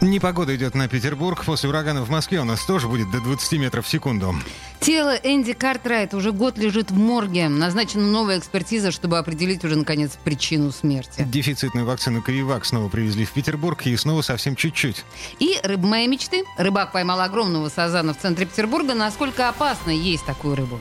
Непогода идет на Петербург. После урагана в Москве у нас тоже будет до 20 метров в секунду. Тело Энди Картрайт уже год лежит в морге. Назначена новая экспертиза, чтобы определить уже, наконец, причину смерти. Дефицитную вакцину Кривак снова привезли в Петербург и снова совсем чуть-чуть. И рыба моей мечты. Рыбак поймал огромного сазана в центре Петербурга. Насколько опасно есть такую рыбу?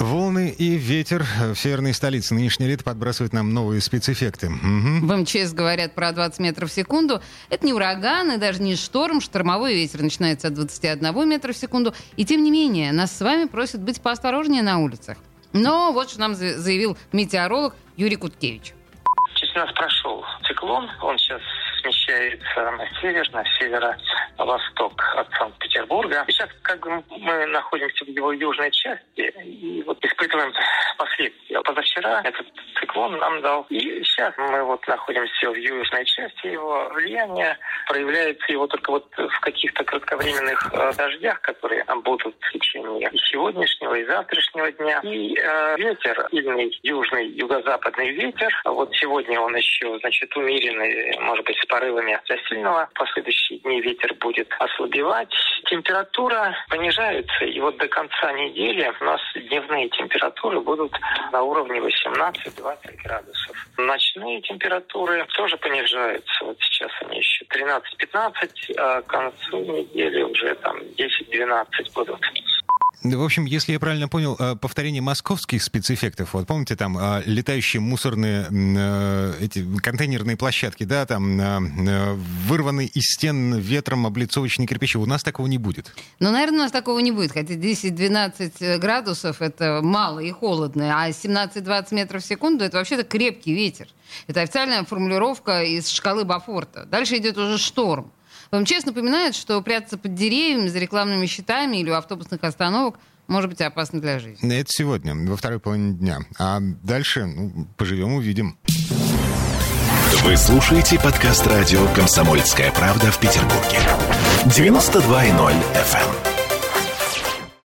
Волны и ветер в северной столице. Нынешнее лето подбрасывает нам новые спецэффекты. Угу. В МЧС говорят про 20 метров в секунду. Это не ураган и даже не шторм. Штормовой ветер начинается от 21 метра в секунду. И тем не менее, нас с вами просят быть поосторожнее на улицах. Но вот что нам заявил метеоролог Юрий Куткевич. Через нас прошел циклон. Он сейчас смещается на север, на северо-восток от Санкт-Петербурга. Сейчас как бы мы находимся в его южной части и вот испытываем последствия. Позавчера этот циклон нам дал. И сейчас мы вот находимся в южной части. Его влияние проявляется его только вот в каких-то кратковременных э, дождях, которые будут в течение и сегодняшнего, и завтрашнего дня. И э, ветер, сильный южный, юго-западный ветер. Вот сегодня он еще, значит, умеренный, может быть, с порывами до сильного. В последующие дни ветер будет ослабевать. Температура понижается. И вот до конца недели у нас дневные температуры будут на уровне 18-20 градусов. Ночные температуры тоже понижаются. Вот сейчас они еще 13-15, а к концу недели уже там 10-12 будут. В общем, если я правильно понял, э, повторение московских спецэффектов, вот помните, там э, летающие мусорные э, эти контейнерные площадки, да, там вырванные из стен ветром облицовочные кирпичи, у нас такого не будет. Ну, наверное, у нас такого не будет, хотя 10-12 градусов это мало и холодно, а 17-20 метров в секунду это вообще-то крепкий ветер. Это официальная формулировка из шкалы Бафорта. Дальше идет уже шторм. Вам честно напоминает, что прятаться под деревьями, за рекламными щитами или у автобусных остановок может быть опасно для жизни. Это сегодня, во второй половине дня. А дальше ну, поживем, увидим. Вы слушаете подкаст радио «Комсомольская правда» в Петербурге. 92.0 FM.